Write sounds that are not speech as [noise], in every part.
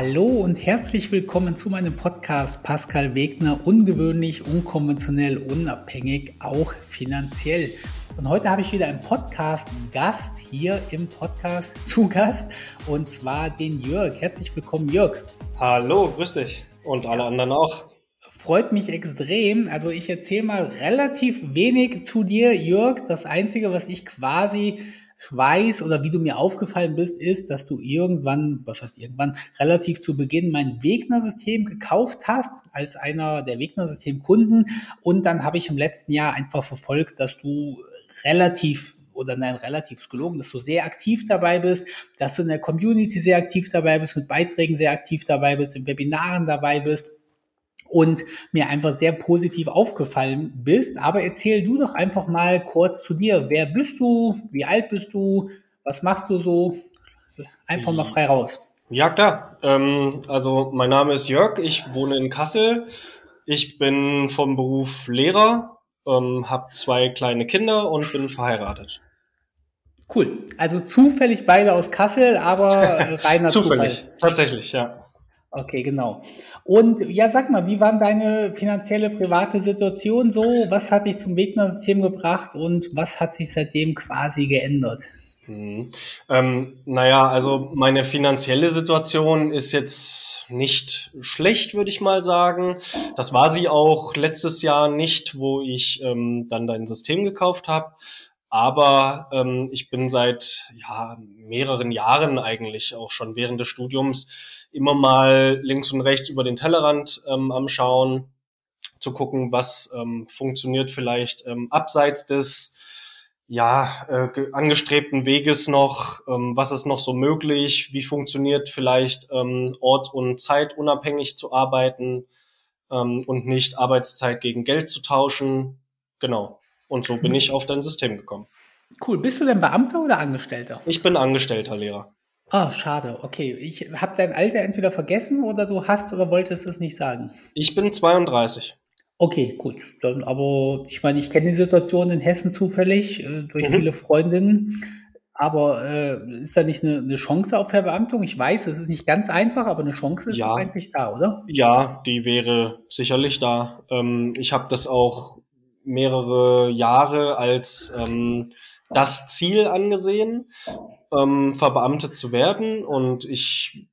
Hallo und herzlich willkommen zu meinem Podcast Pascal Wegner, ungewöhnlich, unkonventionell, unabhängig, auch finanziell. Und heute habe ich wieder einen Podcast-Gast hier im Podcast zu Gast und zwar den Jörg. Herzlich willkommen, Jörg. Hallo, grüß dich und alle anderen auch. Freut mich extrem. Also ich erzähle mal relativ wenig zu dir, Jörg. Das Einzige, was ich quasi weiß oder wie du mir aufgefallen bist, ist, dass du irgendwann, was heißt irgendwann, relativ zu Beginn mein Wegner-System gekauft hast, als einer der Wegner-System-Kunden. Und dann habe ich im letzten Jahr einfach verfolgt, dass du relativ oder nein, relativ gelogen, dass du sehr aktiv dabei bist, dass du in der Community sehr aktiv dabei bist, mit Beiträgen sehr aktiv dabei bist, in Webinaren dabei bist und mir einfach sehr positiv aufgefallen bist. Aber erzähl du doch einfach mal kurz zu dir. Wer bist du? Wie alt bist du? Was machst du so? Einfach mal frei raus. Ja, klar. Ähm, also mein Name ist Jörg, ich wohne in Kassel. Ich bin vom Beruf Lehrer, ähm, habe zwei kleine Kinder und bin verheiratet. Cool. Also zufällig beide aus Kassel, aber [laughs] reiner Zufällig, Zufall. tatsächlich, ja. Okay, genau. Und ja, sag mal, wie war deine finanzielle private Situation so? Was hat dich zum Wegner-System gebracht und was hat sich seitdem quasi geändert? Mhm. Ähm, naja, also meine finanzielle Situation ist jetzt nicht schlecht, würde ich mal sagen. Das war sie auch letztes Jahr nicht, wo ich ähm, dann dein System gekauft habe. Aber ähm, ich bin seit ja, mehreren Jahren eigentlich auch schon während des Studiums immer mal links und rechts über den Tellerrand ähm, am Schauen, zu gucken, was ähm, funktioniert vielleicht ähm, abseits des ja, äh, angestrebten Weges noch, ähm, was ist noch so möglich, wie funktioniert vielleicht ähm, Ort und Zeit unabhängig zu arbeiten ähm, und nicht Arbeitszeit gegen Geld zu tauschen. Genau. Und so bin ich auf dein System gekommen. Cool. Bist du denn Beamter oder Angestellter? Ich bin Angestellter Lehrer. Ah, schade. Okay, ich habe dein Alter entweder vergessen oder du hast oder wolltest es nicht sagen. Ich bin 32. Okay, gut. Dann, aber ich meine, ich kenne die Situation in Hessen zufällig äh, durch mhm. viele Freundinnen. Aber äh, ist da nicht eine, eine, Chance auf Verbeamtung? Ich weiß, es ist nicht ganz einfach, aber eine Chance ist ja. eigentlich da, oder? Ja, die wäre sicherlich da. Ähm, ich habe das auch mehrere Jahre als ähm, das Ziel angesehen ähm, verbeamtet zu werden und ich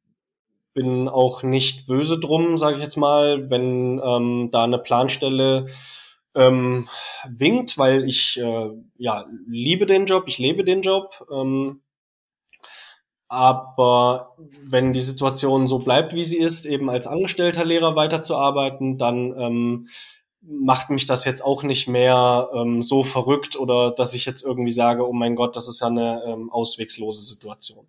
bin auch nicht böse drum, sage ich jetzt mal, wenn ähm, da eine Planstelle ähm, winkt, weil ich äh, ja liebe den Job, ich lebe den Job. Ähm, aber wenn die Situation so bleibt, wie sie ist, eben als angestellter Lehrer weiterzuarbeiten, dann ähm, macht mich das jetzt auch nicht mehr ähm, so verrückt oder dass ich jetzt irgendwie sage, oh mein Gott, das ist ja eine ähm, auswegslose Situation.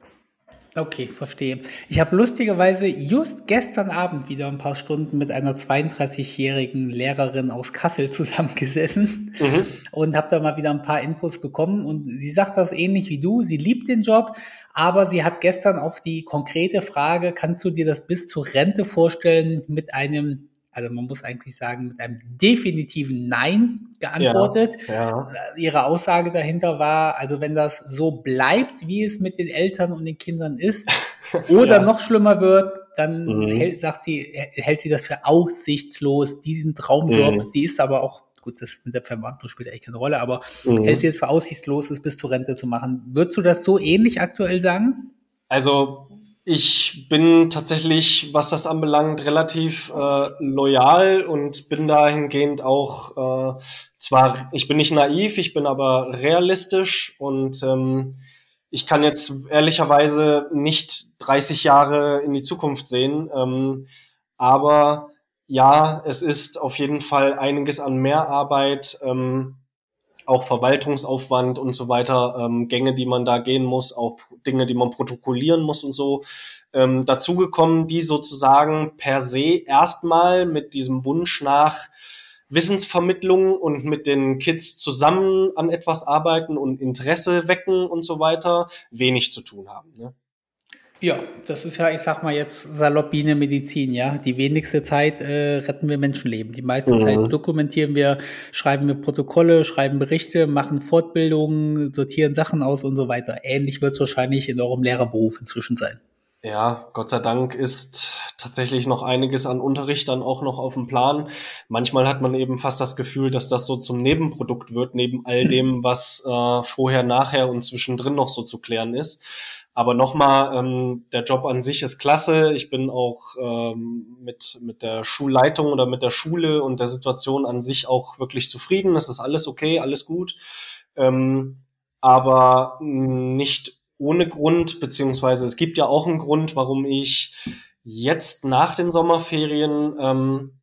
Okay, verstehe. Ich habe lustigerweise just gestern Abend wieder ein paar Stunden mit einer 32-jährigen Lehrerin aus Kassel [laughs] zusammengesessen mhm. und habe da mal wieder ein paar Infos bekommen. Und sie sagt das ähnlich wie du. Sie liebt den Job, aber sie hat gestern auf die konkrete Frage, kannst du dir das bis zur Rente vorstellen, mit einem also man muss eigentlich sagen, mit einem definitiven Nein geantwortet. Ja, ja. Äh, ihre Aussage dahinter war, also wenn das so bleibt, wie es mit den Eltern und den Kindern ist, [laughs] oder ja. noch schlimmer wird, dann mhm. hält, sagt sie, hält sie das für aussichtslos, diesen Traumjob. Mhm. Sie ist aber auch, gut, das mit der Verwandlung spielt eigentlich keine Rolle, aber mhm. hält sie es für aussichtslos, es bis zur Rente zu machen. Würdest du das so ähnlich aktuell sagen? Also ich bin tatsächlich, was das anbelangt, relativ äh, loyal und bin dahingehend auch äh, zwar, ich bin nicht naiv, ich bin aber realistisch und ähm, ich kann jetzt ehrlicherweise nicht 30 Jahre in die Zukunft sehen, ähm, aber ja, es ist auf jeden Fall einiges an Mehrarbeit. Ähm, auch Verwaltungsaufwand und so weiter, ähm, Gänge, die man da gehen muss, auch Dinge, die man protokollieren muss und so, ähm, dazugekommen, die sozusagen per se erstmal mit diesem Wunsch nach Wissensvermittlung und mit den Kids zusammen an etwas arbeiten und Interesse wecken und so weiter, wenig zu tun haben. Ne? Ja, das ist ja, ich sag mal jetzt salopp wie eine Medizin, ja. Die wenigste Zeit äh, retten wir Menschenleben. Die meiste mhm. Zeit dokumentieren wir, schreiben wir Protokolle, schreiben Berichte, machen Fortbildungen, sortieren Sachen aus und so weiter. Ähnlich wird es wahrscheinlich in eurem Lehrerberuf inzwischen sein. Ja, Gott sei Dank ist tatsächlich noch einiges an Unterricht dann auch noch auf dem Plan. Manchmal hat man eben fast das Gefühl, dass das so zum Nebenprodukt wird, neben all dem, was äh, vorher, nachher und zwischendrin noch so zu klären ist. Aber nochmal, ähm, der Job an sich ist klasse. Ich bin auch ähm, mit, mit der Schulleitung oder mit der Schule und der Situation an sich auch wirklich zufrieden. Es ist alles okay, alles gut. Ähm, aber nicht ohne Grund, beziehungsweise es gibt ja auch einen Grund, warum ich jetzt nach den Sommerferien ähm,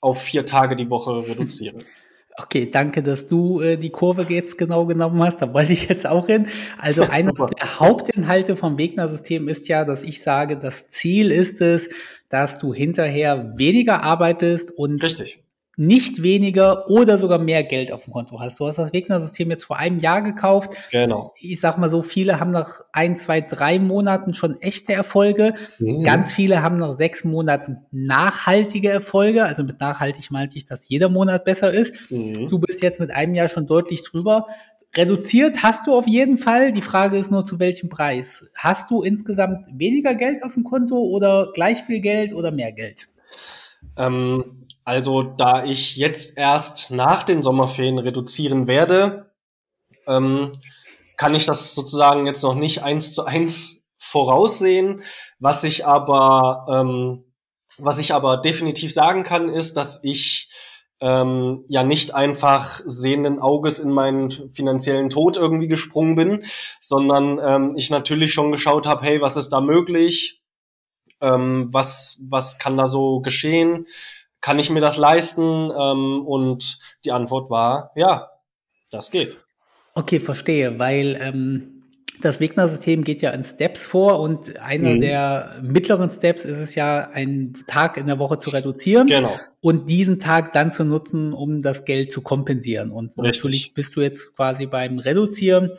auf vier Tage die Woche reduziere. [laughs] Okay, danke, dass du äh, die Kurve jetzt genau genommen hast. Da wollte ich jetzt auch hin. Also [laughs] einer der Hauptinhalte vom Wegner-System ist ja, dass ich sage, das Ziel ist es, dass du hinterher weniger arbeitest und Richtig nicht weniger oder sogar mehr Geld auf dem Konto hast. Du hast das Wegner-System jetzt vor einem Jahr gekauft. Genau. Ich sag mal so, viele haben nach ein, zwei, drei Monaten schon echte Erfolge. Mhm. Ganz viele haben nach sechs Monaten nachhaltige Erfolge. Also mit nachhaltig meinte ich, dass jeder Monat besser ist. Mhm. Du bist jetzt mit einem Jahr schon deutlich drüber. Reduziert hast du auf jeden Fall. Die Frage ist nur, zu welchem Preis? Hast du insgesamt weniger Geld auf dem Konto oder gleich viel Geld oder mehr Geld? Ähm also da ich jetzt erst nach den Sommerferien reduzieren werde, ähm, kann ich das sozusagen jetzt noch nicht eins zu eins voraussehen. Was ich aber, ähm, was ich aber definitiv sagen kann, ist, dass ich ähm, ja nicht einfach sehenden Auges in meinen finanziellen Tod irgendwie gesprungen bin, sondern ähm, ich natürlich schon geschaut habe, hey, was ist da möglich? Ähm, was, was kann da so geschehen? Kann ich mir das leisten? Ähm, und die Antwort war, ja, das geht. Okay, verstehe, weil ähm, das Wegner-System geht ja in Steps vor und einer mhm. der mittleren Steps ist es ja, einen Tag in der Woche zu reduzieren genau. und diesen Tag dann zu nutzen, um das Geld zu kompensieren. Und Richtig. natürlich bist du jetzt quasi beim Reduzieren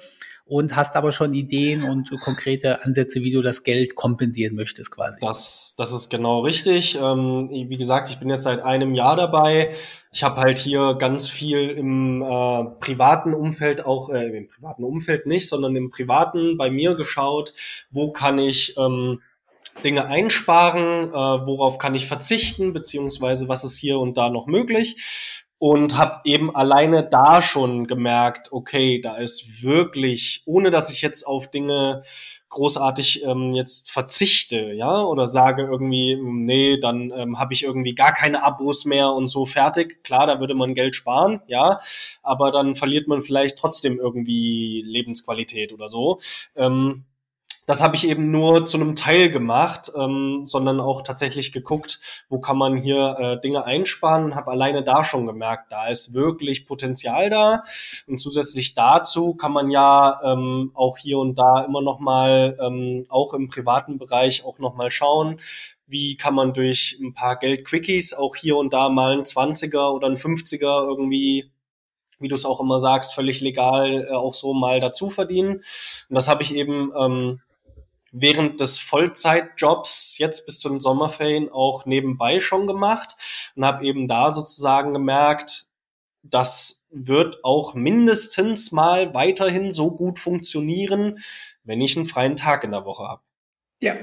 und hast aber schon Ideen und konkrete Ansätze, wie du das Geld kompensieren möchtest quasi. Das, das ist genau richtig. Ähm, wie gesagt, ich bin jetzt seit einem Jahr dabei. Ich habe halt hier ganz viel im äh, privaten Umfeld, auch äh, im privaten Umfeld nicht, sondern im privaten bei mir geschaut, wo kann ich ähm, Dinge einsparen, äh, worauf kann ich verzichten, beziehungsweise was ist hier und da noch möglich und habe eben alleine da schon gemerkt, okay, da ist wirklich, ohne dass ich jetzt auf Dinge großartig ähm, jetzt verzichte, ja, oder sage irgendwie, nee, dann ähm, habe ich irgendwie gar keine Abos mehr und so fertig. Klar, da würde man Geld sparen, ja, aber dann verliert man vielleicht trotzdem irgendwie Lebensqualität oder so. Ähm, das habe ich eben nur zu einem Teil gemacht, ähm, sondern auch tatsächlich geguckt, wo kann man hier äh, Dinge einsparen und habe alleine da schon gemerkt, da ist wirklich Potenzial da. Und zusätzlich dazu kann man ja ähm, auch hier und da immer noch mal, ähm, auch im privaten Bereich auch noch mal schauen, wie kann man durch ein paar Geldquickies auch hier und da mal ein 20er oder ein 50er irgendwie wie du es auch immer sagst, völlig legal äh, auch so mal dazu verdienen. Und das habe ich eben ähm, während des Vollzeitjobs jetzt bis zu den Sommerferien auch nebenbei schon gemacht und habe eben da sozusagen gemerkt, das wird auch mindestens mal weiterhin so gut funktionieren, wenn ich einen freien Tag in der Woche habe. Ja,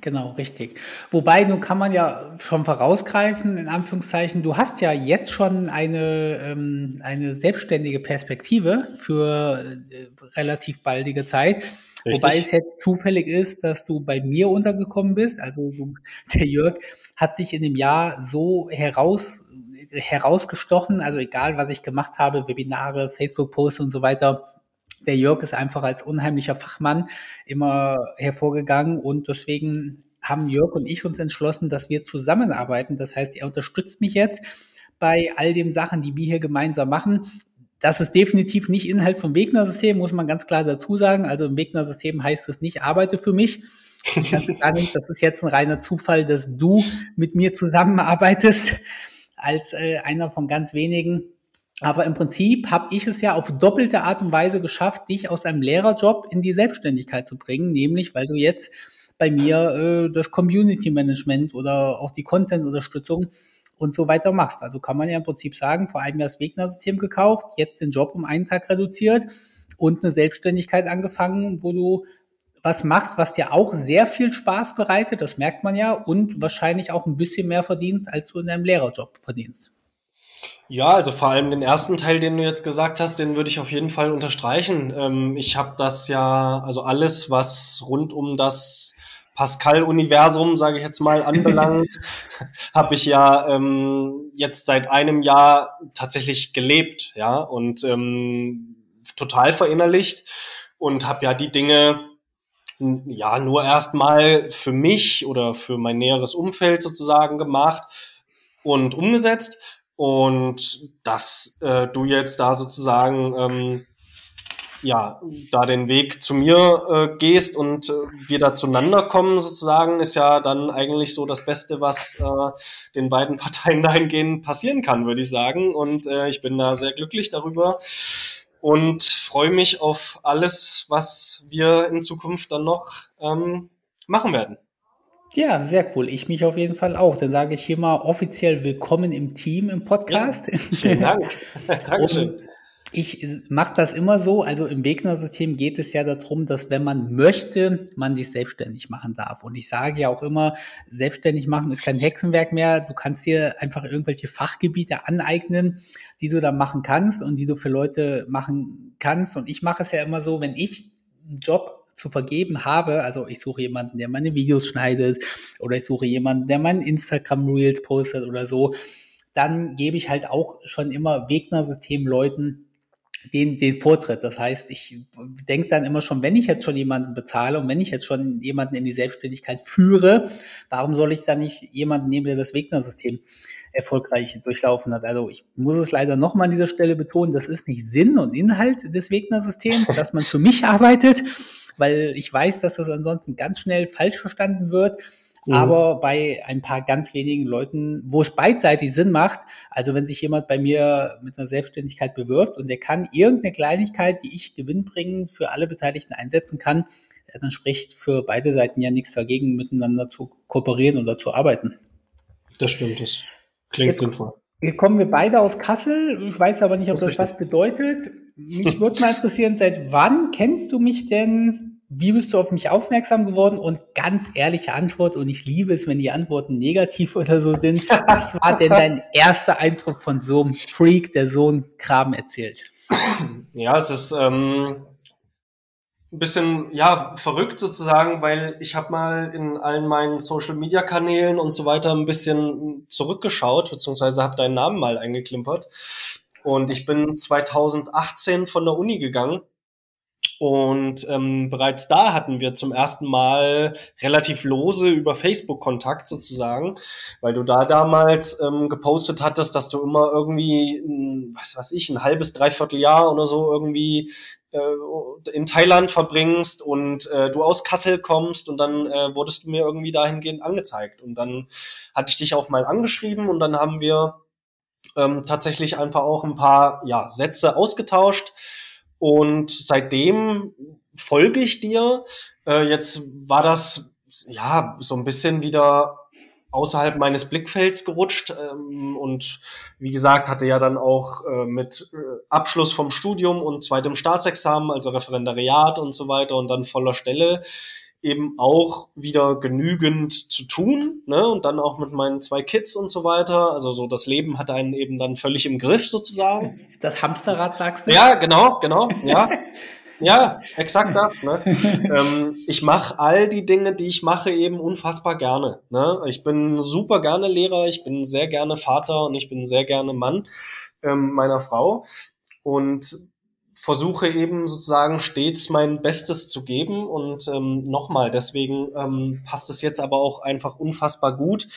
genau, richtig. Wobei, nun kann man ja schon vorausgreifen, in Anführungszeichen, du hast ja jetzt schon eine, ähm, eine selbstständige Perspektive für äh, relativ baldige Zeit. Richtig. Wobei es jetzt zufällig ist, dass du bei mir untergekommen bist. Also [laughs] der Jörg hat sich in dem Jahr so heraus, herausgestochen. Also egal, was ich gemacht habe, Webinare, Facebook-Posts und so weiter. Der Jörg ist einfach als unheimlicher Fachmann immer hervorgegangen und deswegen haben Jörg und ich uns entschlossen, dass wir zusammenarbeiten. Das heißt, er unterstützt mich jetzt bei all den Sachen, die wir hier gemeinsam machen. Das ist definitiv nicht Inhalt vom Wegner-System, muss man ganz klar dazu sagen. Also im Wegner-System heißt es nicht, arbeite für mich. Das, gar nicht, das ist jetzt ein reiner Zufall, dass du mit mir zusammenarbeitest als äh, einer von ganz wenigen. Aber im Prinzip habe ich es ja auf doppelte Art und Weise geschafft, dich aus einem Lehrerjob in die Selbstständigkeit zu bringen, nämlich weil du jetzt bei mir äh, das Community Management oder auch die Content-Unterstützung und so weiter machst. Also kann man ja im Prinzip sagen, vor Jahr das Wegner-System gekauft, jetzt den Job um einen Tag reduziert und eine Selbstständigkeit angefangen, wo du was machst, was dir auch sehr viel Spaß bereitet, das merkt man ja, und wahrscheinlich auch ein bisschen mehr verdienst, als du in deinem Lehrerjob verdienst. Ja, also vor allem den ersten Teil, den du jetzt gesagt hast, den würde ich auf jeden Fall unterstreichen. Ähm, ich habe das ja, also alles, was rund um das Pascal-Universum, sage ich jetzt mal, anbelangt, [laughs] habe ich ja ähm, jetzt seit einem Jahr tatsächlich gelebt, ja, und ähm, total verinnerlicht und habe ja die Dinge ja nur erstmal für mich oder für mein näheres Umfeld sozusagen gemacht und umgesetzt. Und dass äh, du jetzt da sozusagen ähm, ja da den Weg zu mir äh, gehst und äh, wir da zueinander kommen sozusagen ist ja dann eigentlich so das Beste was äh, den beiden [laughs] Parteien dahingehend passieren kann würde ich sagen und äh, ich bin da sehr glücklich darüber und freue mich auf alles, was wir in Zukunft dann noch ähm, machen werden. Ja, sehr cool. Ich mich auf jeden Fall auch. Dann sage ich hier mal offiziell willkommen im Team im Podcast. Ja, vielen Dank. [laughs] Dankeschön. Und ich mache das immer so. Also im Wegner-System geht es ja darum, dass wenn man möchte, man sich selbstständig machen darf. Und ich sage ja auch immer, selbstständig machen ist kein Hexenwerk mehr. Du kannst dir einfach irgendwelche Fachgebiete aneignen, die du dann machen kannst und die du für Leute machen kannst. Und ich mache es ja immer so, wenn ich einen Job zu vergeben habe, also ich suche jemanden, der meine Videos schneidet oder ich suche jemanden, der meinen Instagram Reels postet oder so, dann gebe ich halt auch schon immer Wegner-System Leuten den, den Vortritt. Das heißt, ich denke dann immer schon, wenn ich jetzt schon jemanden bezahle und wenn ich jetzt schon jemanden in die Selbstständigkeit führe, warum soll ich dann nicht jemanden nehmen, der das Wegner-System erfolgreich durchlaufen hat? Also ich muss es leider nochmal an dieser Stelle betonen, das ist nicht Sinn und Inhalt des Wegner-Systems, dass man für mich arbeitet, weil ich weiß, dass das ansonsten ganz schnell falsch verstanden wird. Mhm. Aber bei ein paar ganz wenigen Leuten, wo es beidseitig Sinn macht, also wenn sich jemand bei mir mit einer Selbstständigkeit bewirbt und der kann irgendeine Kleinigkeit, die ich gewinnbringend für alle Beteiligten einsetzen kann, dann spricht für beide Seiten ja nichts dagegen, miteinander zu kooperieren oder zu arbeiten. Das stimmt, das klingt jetzt, sinnvoll. Jetzt kommen wir beide aus Kassel. Ich weiß aber nicht, ob das, das was bedeutet. Mich würde mal interessieren, seit wann kennst du mich denn wie bist du auf mich aufmerksam geworden? Und ganz ehrliche Antwort, und ich liebe es, wenn die Antworten negativ [laughs] oder so sind. Was war denn dein erster Eindruck von so einem Freak, der so einen Kram erzählt? Ja, es ist ähm, ein bisschen ja verrückt sozusagen, weil ich habe mal in allen meinen Social Media Kanälen und so weiter ein bisschen zurückgeschaut, beziehungsweise habe deinen Namen mal eingeklimpert. Und ich bin 2018 von der Uni gegangen und ähm, bereits da hatten wir zum ersten Mal relativ lose über Facebook Kontakt sozusagen, weil du da damals ähm, gepostet hattest, dass du immer irgendwie, ein, was weiß ich, ein halbes, dreiviertel Jahr oder so irgendwie äh, in Thailand verbringst und äh, du aus Kassel kommst und dann äh, wurdest du mir irgendwie dahingehend angezeigt. Und dann hatte ich dich auch mal angeschrieben und dann haben wir ähm, tatsächlich einfach auch ein paar ja, Sätze ausgetauscht und seitdem folge ich dir. Äh, jetzt war das ja so ein bisschen wieder außerhalb meines Blickfelds gerutscht ähm, und wie gesagt hatte ja dann auch äh, mit äh, Abschluss vom Studium und zweitem Staatsexamen, also Referendariat und so weiter und dann voller Stelle eben auch wieder genügend zu tun, ne? Und dann auch mit meinen zwei Kids und so weiter. Also so das Leben hat einen eben dann völlig im Griff sozusagen. Das Hamsterrad sagst du? Ja, genau, genau, ja. [laughs] ja, exakt das. Ne? ähm, ich mache all die Dinge, die ich mache, eben unfassbar gerne. Ne? Ich bin super gerne Lehrer, ich bin sehr gerne Vater und ich bin sehr gerne Mann ähm, meiner Frau. Und versuche eben sozusagen stets mein Bestes zu geben. Und ähm, nochmal, deswegen ähm, passt es jetzt aber auch einfach unfassbar gut,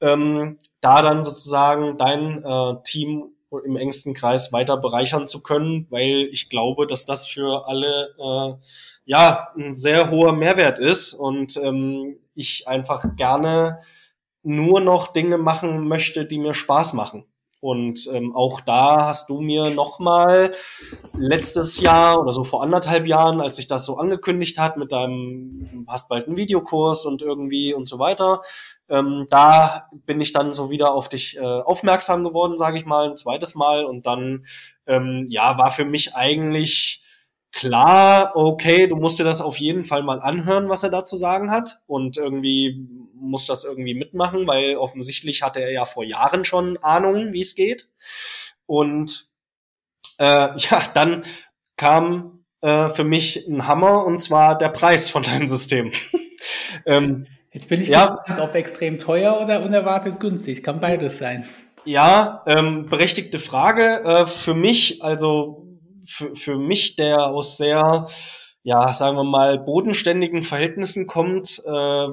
ähm, da dann sozusagen dein äh, Team im engsten Kreis weiter bereichern zu können, weil ich glaube, dass das für alle äh, ja ein sehr hoher Mehrwert ist und ähm, ich einfach gerne nur noch Dinge machen möchte, die mir Spaß machen. Und ähm, auch da hast du mir nochmal letztes Jahr oder so vor anderthalb Jahren, als ich das so angekündigt hat mit deinem, hast bald einen Videokurs und irgendwie und so weiter, ähm, da bin ich dann so wieder auf dich äh, aufmerksam geworden, sage ich mal, ein zweites Mal. Und dann, ähm, ja, war für mich eigentlich klar, okay, du musst dir das auf jeden Fall mal anhören, was er da zu sagen hat und irgendwie muss das irgendwie mitmachen, weil offensichtlich hatte er ja vor Jahren schon Ahnung, wie es geht. Und äh, [laughs] ja, dann kam äh, für mich ein Hammer und zwar der Preis von deinem System. [laughs] ähm, Jetzt bin ich ja, gespannt, ob extrem teuer oder unerwartet günstig. Kann beides sein. Ja, ähm, berechtigte Frage. Äh, für mich, also für, für mich, der aus sehr, ja, sagen wir mal, bodenständigen Verhältnissen kommt, äh,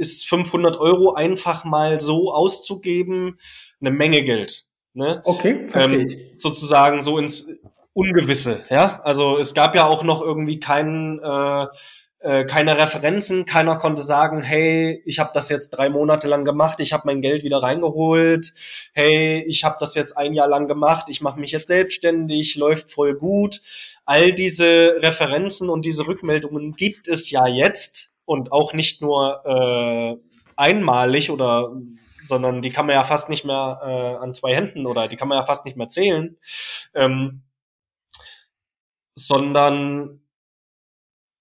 ist 500 Euro einfach mal so auszugeben eine Menge Geld. Ne? Okay, verstehe ähm, Sozusagen so ins Ungewisse, ja. Also es gab ja auch noch irgendwie keinen äh, äh, keine Referenzen, keiner konnte sagen, hey, ich habe das jetzt drei Monate lang gemacht, ich habe mein Geld wieder reingeholt, hey, ich habe das jetzt ein Jahr lang gemacht, ich mache mich jetzt selbstständig, läuft voll gut. All diese Referenzen und diese Rückmeldungen gibt es ja jetzt und auch nicht nur äh, einmalig oder sondern die kann man ja fast nicht mehr äh, an zwei Händen oder die kann man ja fast nicht mehr zählen, ähm, sondern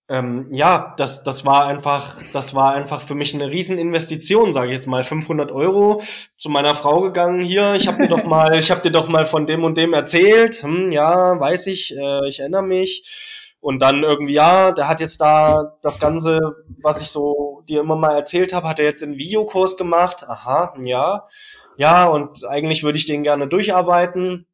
ähm, ja, das, das war einfach, das war einfach für mich eine Rieseninvestition, sage ich jetzt mal, 500 Euro zu meiner Frau gegangen. Hier, ich habe dir doch mal, ich habe dir doch mal von dem und dem erzählt. Hm, ja, weiß ich, äh, ich erinnere mich. Und dann irgendwie, ja, der hat jetzt da das Ganze, was ich so dir immer mal erzählt habe, hat er jetzt in Videokurs gemacht. Aha, ja. Ja, und eigentlich würde ich den gerne durcharbeiten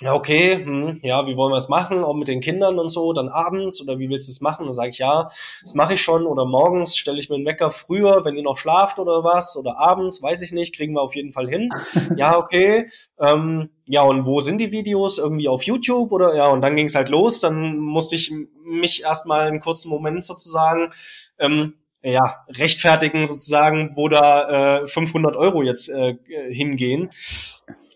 ja, okay, hm, ja, wie wollen wir es machen? Auch mit den Kindern und so, dann abends oder wie willst du es machen? Dann sage ich, ja, das mache ich schon oder morgens stelle ich mir einen Wecker früher, wenn ihr noch schlaft oder was oder abends, weiß ich nicht, kriegen wir auf jeden Fall hin. [laughs] ja, okay. Ähm, ja, und wo sind die Videos? Irgendwie auf YouTube oder ja, und dann ging es halt los. Dann musste ich mich erstmal einen kurzen Moment sozusagen ähm, ja, rechtfertigen sozusagen, wo da äh, 500 Euro jetzt äh, hingehen.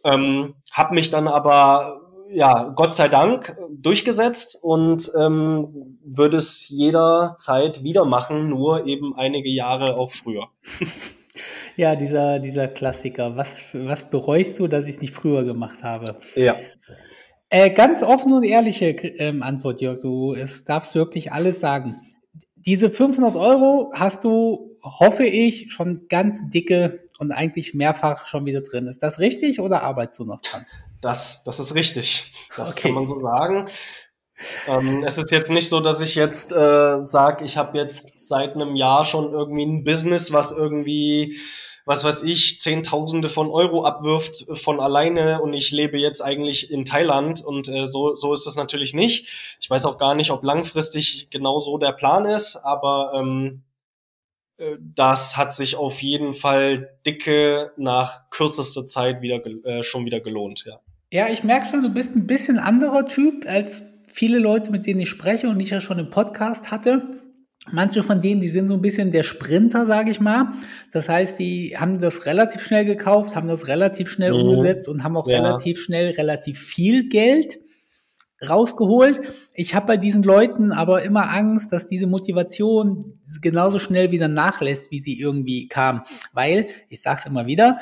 Ähm, habe mich dann aber ja, Gott sei Dank durchgesetzt und ähm, würde es jederzeit wieder machen, nur eben einige Jahre auch früher. [laughs] Ja, dieser, dieser Klassiker. Was, was bereust du, dass ich es nicht früher gemacht habe? Ja. Äh, ganz offen und ehrliche ähm, Antwort, Jörg. Du es darfst wirklich alles sagen. Diese 500 Euro hast du, hoffe ich, schon ganz dicke und eigentlich mehrfach schon wieder drin. Ist das richtig oder arbeitest du noch dran? Das, das ist richtig. Das okay. kann man so sagen. Ähm, es ist jetzt nicht so, dass ich jetzt äh, sage, ich habe jetzt seit einem Jahr schon irgendwie ein Business, was irgendwie, was weiß ich, Zehntausende von Euro abwirft von alleine und ich lebe jetzt eigentlich in Thailand und äh, so, so ist das natürlich nicht. Ich weiß auch gar nicht, ob langfristig genau so der Plan ist, aber ähm, äh, das hat sich auf jeden Fall dicke nach kürzester Zeit wieder äh, schon wieder gelohnt, ja. Ja, ich merke schon, du bist ein bisschen anderer Typ als viele Leute, mit denen ich spreche und ich ja schon im Podcast hatte. Manche von denen, die sind so ein bisschen der Sprinter, sage ich mal. Das heißt, die haben das relativ schnell gekauft, haben das relativ schnell mhm. umgesetzt und haben auch ja. relativ schnell relativ viel Geld rausgeholt. Ich habe bei diesen Leuten aber immer Angst, dass diese Motivation genauso schnell wieder nachlässt, wie sie irgendwie kam. Weil, ich sage es immer wieder,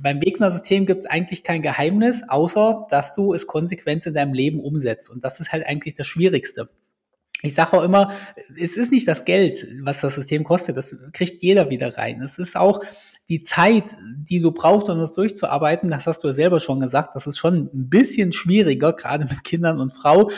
beim Wegner-System gibt es eigentlich kein Geheimnis, außer dass du es konsequent in deinem Leben umsetzt. Und das ist halt eigentlich das Schwierigste. Ich sage auch immer, es ist nicht das Geld, was das System kostet, das kriegt jeder wieder rein. Es ist auch die Zeit, die du brauchst, um das durchzuarbeiten, das hast du ja selber schon gesagt, das ist schon ein bisschen schwieriger, gerade mit Kindern und Frau.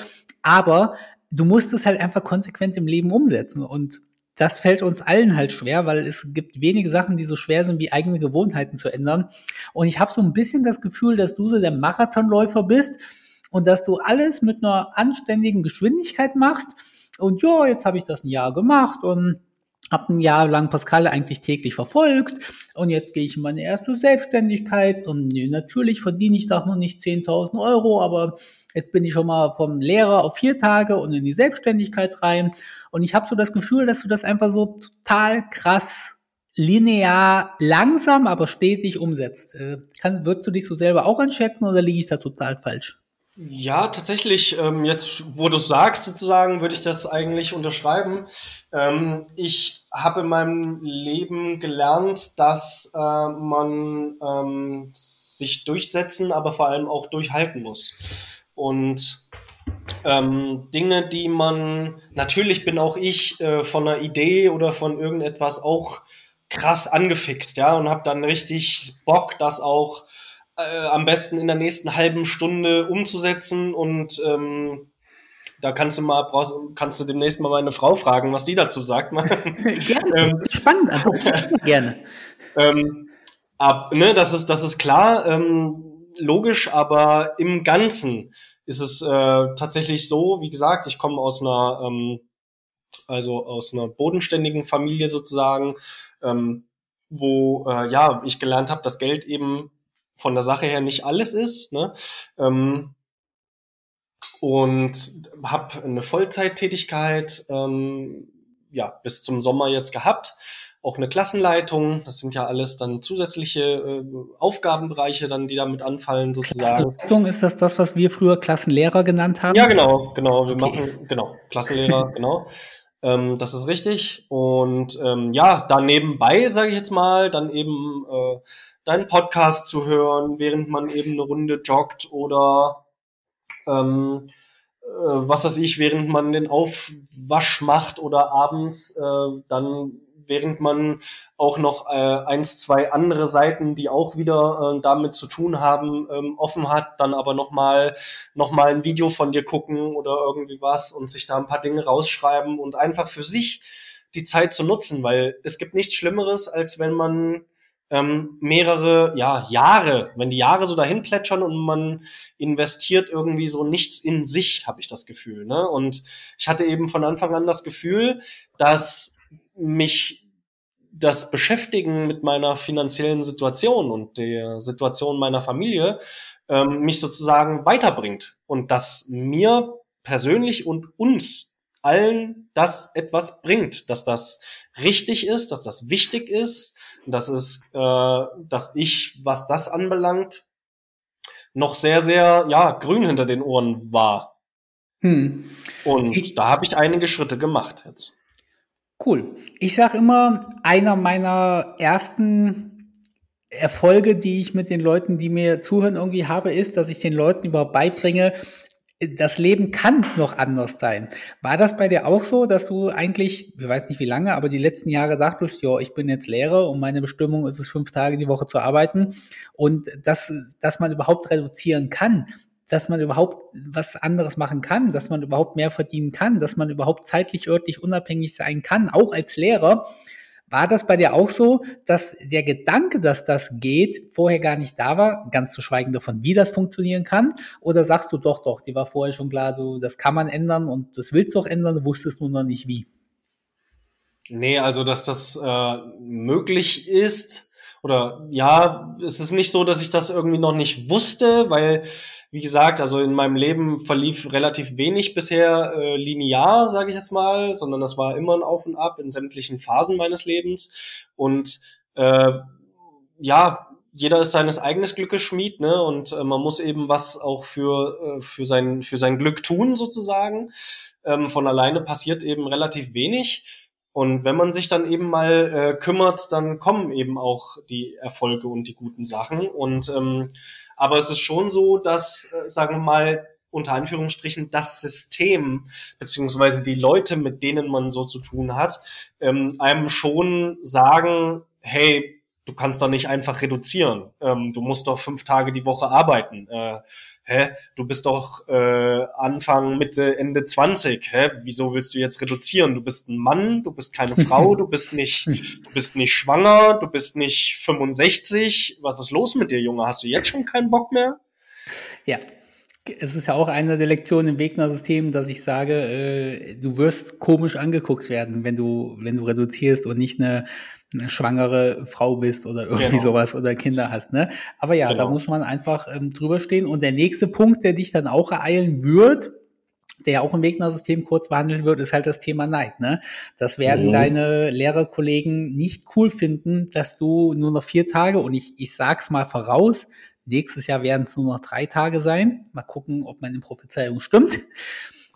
Aber du musst es halt einfach konsequent im Leben umsetzen. Und das fällt uns allen halt schwer, weil es gibt wenige Sachen, die so schwer sind, wie eigene Gewohnheiten zu ändern. Und ich habe so ein bisschen das Gefühl, dass du so der Marathonläufer bist und dass du alles mit einer anständigen Geschwindigkeit machst. Und ja, jetzt habe ich das ein Jahr gemacht und habe ein Jahr lang Pascal eigentlich täglich verfolgt und jetzt gehe ich in meine erste Selbstständigkeit und natürlich verdiene ich da noch nicht 10.000 Euro, aber jetzt bin ich schon mal vom Lehrer auf vier Tage und in die Selbstständigkeit rein und ich habe so das Gefühl, dass du das einfach so total krass linear, langsam, aber stetig umsetzt. Äh, kann, würdest du dich so selber auch einschätzen oder liege ich da total falsch? Ja, tatsächlich, ähm, jetzt wo du sagst sozusagen, würde ich das eigentlich unterschreiben. Ähm, ich habe in meinem Leben gelernt, dass äh, man ähm, sich durchsetzen, aber vor allem auch durchhalten muss. Und ähm, Dinge, die man, natürlich bin auch ich äh, von einer Idee oder von irgendetwas auch krass angefixt, ja, und habe dann richtig Bock, das auch äh, am besten in der nächsten halben Stunde umzusetzen und ähm, da kannst du mal brauchst, kannst du demnächst mal meine Frau fragen, was die dazu sagt. [laughs] gerne. ähm, Spannend, also [laughs] gerne. Ähm, ab, ne, das ist das ist klar, ähm, logisch, aber im Ganzen ist es äh, tatsächlich so, wie gesagt, ich komme aus einer ähm, also aus einer bodenständigen Familie sozusagen, ähm, wo äh, ja ich gelernt habe, dass Geld eben von der Sache her nicht alles ist. Ne? Ähm, und habe eine Vollzeittätigkeit ähm, ja bis zum Sommer jetzt gehabt auch eine Klassenleitung. Das sind ja alles dann zusätzliche äh, Aufgabenbereiche, dann die damit anfallen sozusagen. Klassenleitung ist das das, was wir früher Klassenlehrer genannt haben? Ja, genau, genau. Wir okay. machen genau Klassenlehrer, [laughs] genau. Ähm, das ist richtig. Und ähm, ja, da nebenbei, sage ich jetzt mal, dann eben äh, deinen Podcast zu hören, während man eben eine Runde joggt oder ähm, äh, was weiß ich, während man den Aufwasch macht oder abends äh, dann während man auch noch äh, eins, zwei andere Seiten, die auch wieder äh, damit zu tun haben, ähm, offen hat, dann aber nochmal noch mal ein Video von dir gucken oder irgendwie was und sich da ein paar Dinge rausschreiben und einfach für sich die Zeit zu nutzen, weil es gibt nichts Schlimmeres, als wenn man ähm, mehrere ja, Jahre, wenn die Jahre so dahin plätschern und man investiert irgendwie so nichts in sich, habe ich das Gefühl. Ne? Und ich hatte eben von Anfang an das Gefühl, dass mich das Beschäftigen mit meiner finanziellen Situation und der Situation meiner Familie ähm, mich sozusagen weiterbringt und dass mir persönlich und uns allen das etwas bringt, dass das richtig ist, dass das wichtig ist, dass es, äh, dass ich, was das anbelangt, noch sehr, sehr, ja, grün hinter den Ohren war. Hm. Und ich, da habe ich einige Schritte gemacht jetzt. Cool. Ich sage immer, einer meiner ersten Erfolge, die ich mit den Leuten, die mir zuhören, irgendwie habe, ist, dass ich den Leuten überhaupt beibringe, das Leben kann noch anders sein. War das bei dir auch so, dass du eigentlich, ich weiß nicht wie lange, aber die letzten Jahre dachtest, ja, ich bin jetzt Lehrer und meine Bestimmung ist es, fünf Tage die Woche zu arbeiten und dass, dass man überhaupt reduzieren kann, dass man überhaupt was anderes machen kann, dass man überhaupt mehr verdienen kann, dass man überhaupt zeitlich, örtlich unabhängig sein kann, auch als Lehrer. War das bei dir auch so, dass der Gedanke, dass das geht, vorher gar nicht da war, ganz zu schweigen davon, wie das funktionieren kann? Oder sagst du doch, doch, die war vorher schon klar, du, das kann man ändern und das willst du auch ändern, du wusstest nur noch nicht wie? Nee, also dass das äh, möglich ist, oder ja, es ist nicht so, dass ich das irgendwie noch nicht wusste, weil wie gesagt, also in meinem Leben verlief relativ wenig bisher äh, linear, sage ich jetzt mal, sondern das war immer ein Auf und Ab in sämtlichen Phasen meines Lebens. Und äh, ja, jeder ist seines eigenen Glückes Schmied, ne? Und äh, man muss eben was auch für, äh, für, sein, für sein Glück tun, sozusagen. Ähm, von alleine passiert eben relativ wenig. Und wenn man sich dann eben mal äh, kümmert, dann kommen eben auch die Erfolge und die guten Sachen. Und ähm, aber es ist schon so, dass, äh, sagen wir mal, unter Anführungsstrichen das System beziehungsweise die Leute, mit denen man so zu tun hat, ähm, einem schon sagen, hey, du kannst doch nicht einfach reduzieren. Ähm, du musst doch fünf Tage die Woche arbeiten. Äh, hä? Du bist doch äh, Anfang, Mitte, Ende 20. Hä? Wieso willst du jetzt reduzieren? Du bist ein Mann, du bist keine [laughs] Frau, du bist nicht, du bist nicht schwanger, du bist nicht 65. Was ist los mit dir, Junge? Hast du jetzt schon keinen Bock mehr? Ja, es ist ja auch eine der Lektionen im Wegner-System, dass ich sage, äh, du wirst komisch angeguckt werden, wenn du, wenn du reduzierst und nicht eine, eine schwangere Frau bist oder irgendwie genau. sowas oder Kinder hast. Ne? Aber ja, genau. da muss man einfach ähm, drüber stehen. Und der nächste Punkt, der dich dann auch ereilen wird, der ja auch im Wegner-System kurz behandelt wird, ist halt das Thema Neid. Ne? Das werden mhm. deine Lehrerkollegen nicht cool finden, dass du nur noch vier Tage, und ich, ich sag's mal voraus, Nächstes Jahr werden es nur noch drei Tage sein. Mal gucken, ob meine Prophezeiung stimmt.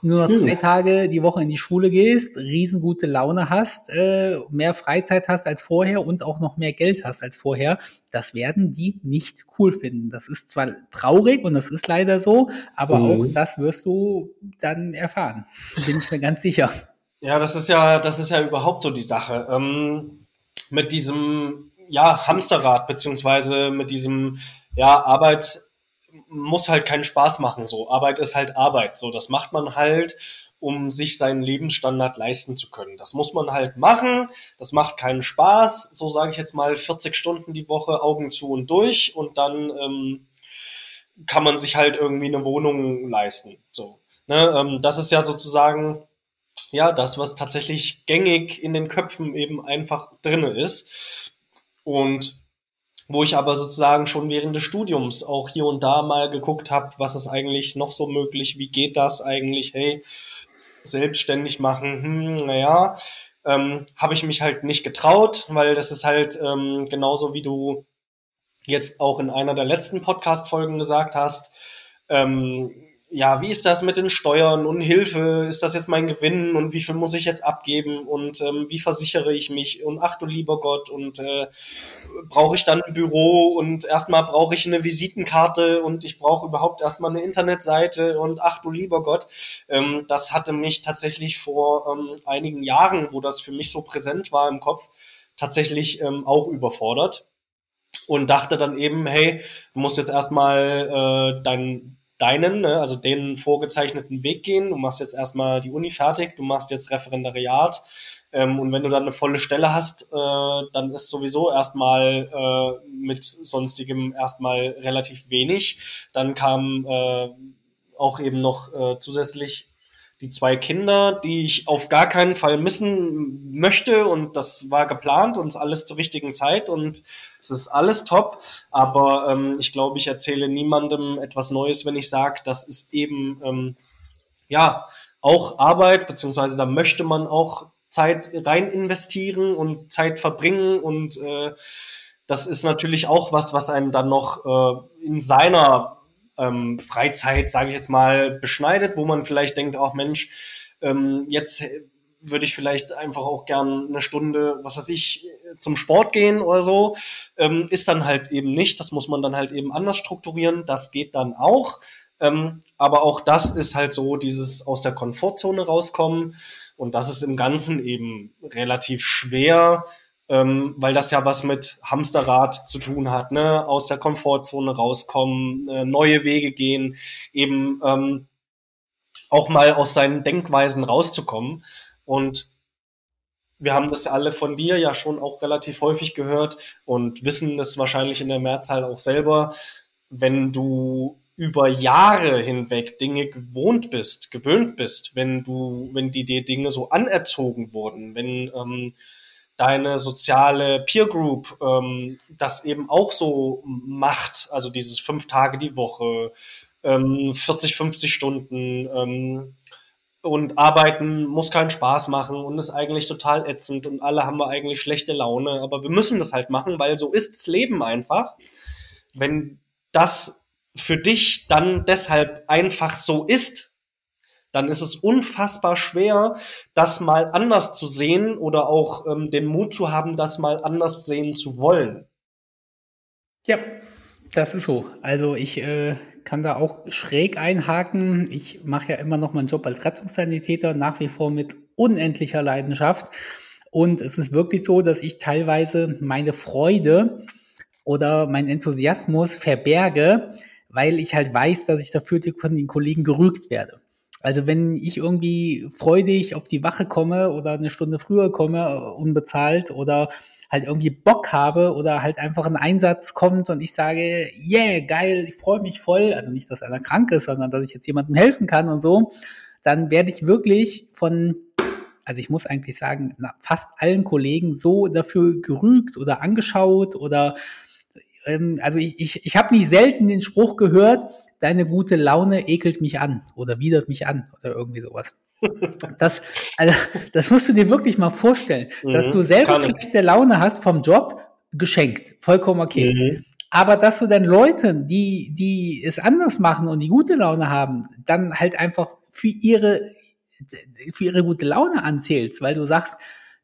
Nur noch hm. drei Tage die Woche in die Schule gehst, riesengute Laune hast, äh, mehr Freizeit hast als vorher und auch noch mehr Geld hast als vorher, das werden die nicht cool finden. Das ist zwar traurig und das ist leider so, aber mhm. auch das wirst du dann erfahren. Bin ich mir ganz sicher. Ja, das ist ja, das ist ja überhaupt so die Sache. Ähm, mit diesem, ja, Hamsterrad, beziehungsweise mit diesem, ja, Arbeit muss halt keinen Spaß machen, so. Arbeit ist halt Arbeit, so. Das macht man halt, um sich seinen Lebensstandard leisten zu können. Das muss man halt machen. Das macht keinen Spaß. So sage ich jetzt mal 40 Stunden die Woche, Augen zu und durch und dann ähm, kann man sich halt irgendwie eine Wohnung leisten. So. Ne, ähm, das ist ja sozusagen ja das, was tatsächlich gängig in den Köpfen eben einfach drinne ist. Und wo ich aber sozusagen schon während des Studiums auch hier und da mal geguckt habe, was ist eigentlich noch so möglich, wie geht das eigentlich, hey, selbstständig machen, hm, naja, ähm, habe ich mich halt nicht getraut, weil das ist halt ähm, genauso wie du jetzt auch in einer der letzten Podcast-Folgen gesagt hast, ähm, ja, wie ist das mit den Steuern und Hilfe? Ist das jetzt mein Gewinn und wie viel muss ich jetzt abgeben und ähm, wie versichere ich mich? Und ach du lieber Gott, und äh, brauche ich dann ein Büro und erstmal brauche ich eine Visitenkarte und ich brauche überhaupt erstmal eine Internetseite und ach du lieber Gott. Ähm, das hatte mich tatsächlich vor ähm, einigen Jahren, wo das für mich so präsent war im Kopf, tatsächlich ähm, auch überfordert und dachte dann eben, hey, du musst jetzt erstmal äh, dein deinen, ne, also den vorgezeichneten Weg gehen. Du machst jetzt erstmal die Uni fertig, du machst jetzt Referendariat. Ähm, und wenn du dann eine volle Stelle hast, äh, dann ist sowieso erstmal äh, mit sonstigem erstmal relativ wenig. Dann kam äh, auch eben noch äh, zusätzlich die zwei Kinder, die ich auf gar keinen Fall missen möchte und das war geplant und alles zur richtigen Zeit und es ist alles top, aber ähm, ich glaube, ich erzähle niemandem etwas Neues, wenn ich sage, das ist eben ähm, ja auch Arbeit, beziehungsweise da möchte man auch Zeit rein investieren und Zeit verbringen und äh, das ist natürlich auch was, was einem dann noch äh, in seiner ähm, Freizeit, sage ich jetzt mal, beschneidet, wo man vielleicht denkt, auch Mensch, ähm, jetzt würde ich vielleicht einfach auch gern eine Stunde, was weiß ich, zum Sport gehen oder so. Ähm, ist dann halt eben nicht. Das muss man dann halt eben anders strukturieren. Das geht dann auch. Ähm, aber auch das ist halt so dieses aus der Komfortzone rauskommen. Und das ist im Ganzen eben relativ schwer, ähm, weil das ja was mit Hamsterrad zu tun hat, ne? Aus der Komfortzone rauskommen, äh, neue Wege gehen, eben ähm, auch mal aus seinen Denkweisen rauszukommen. Und wir haben das alle von dir ja schon auch relativ häufig gehört und wissen es wahrscheinlich in der Mehrzahl auch selber. Wenn du über Jahre hinweg Dinge gewohnt bist, gewöhnt bist, wenn du, wenn die dir Dinge so anerzogen wurden, wenn ähm, deine soziale Peer Group ähm, das eben auch so macht, also dieses fünf Tage die Woche, ähm, 40, 50 Stunden ähm, und arbeiten muss keinen Spaß machen und ist eigentlich total ätzend und alle haben wir eigentlich schlechte Laune, aber wir müssen das halt machen, weil so ist das Leben einfach. Wenn das für dich dann deshalb einfach so ist, dann ist es unfassbar schwer, das mal anders zu sehen oder auch ähm, den Mut zu haben, das mal anders sehen zu wollen. Ja, das ist so. Also ich äh, kann da auch schräg einhaken. Ich mache ja immer noch meinen Job als Rettungssanitäter, nach wie vor mit unendlicher Leidenschaft. Und es ist wirklich so, dass ich teilweise meine Freude oder meinen Enthusiasmus verberge, weil ich halt weiß, dass ich dafür von den Kollegen gerügt werde. Also wenn ich irgendwie freudig auf die Wache komme oder eine Stunde früher komme, äh, unbezahlt oder halt irgendwie Bock habe oder halt einfach ein Einsatz kommt und ich sage, yeah, geil, ich freue mich voll, also nicht, dass einer krank ist, sondern dass ich jetzt jemandem helfen kann und so, dann werde ich wirklich von, also ich muss eigentlich sagen, fast allen Kollegen so dafür gerügt oder angeschaut oder ähm, also ich, ich, ich habe nicht selten den Spruch gehört, deine gute Laune ekelt mich an oder widert mich an oder irgendwie sowas. Das, also, das musst du dir wirklich mal vorstellen, mhm, dass du selber schlechte Laune hast vom Job, geschenkt, vollkommen okay. Mhm. Aber dass du dann Leuten, die, die es anders machen und die gute Laune haben, dann halt einfach für ihre, für ihre gute Laune anzählst, weil du sagst,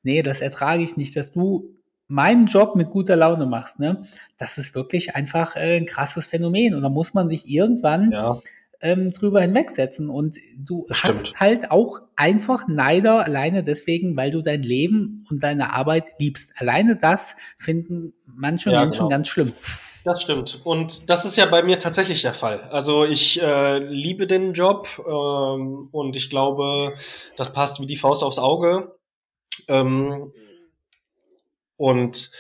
nee, das ertrage ich nicht, dass du meinen Job mit guter Laune machst, ne? Das ist wirklich einfach äh, ein krasses Phänomen. Und da muss man sich irgendwann ja. ähm, drüber hinwegsetzen. Und du das hast stimmt. halt auch einfach Neider alleine deswegen, weil du dein Leben und deine Arbeit liebst. Alleine das finden manche ja, Menschen genau. ganz schlimm. Das stimmt. Und das ist ja bei mir tatsächlich der Fall. Also ich äh, liebe den Job ähm, und ich glaube, das passt wie die Faust aufs Auge. Ähm, und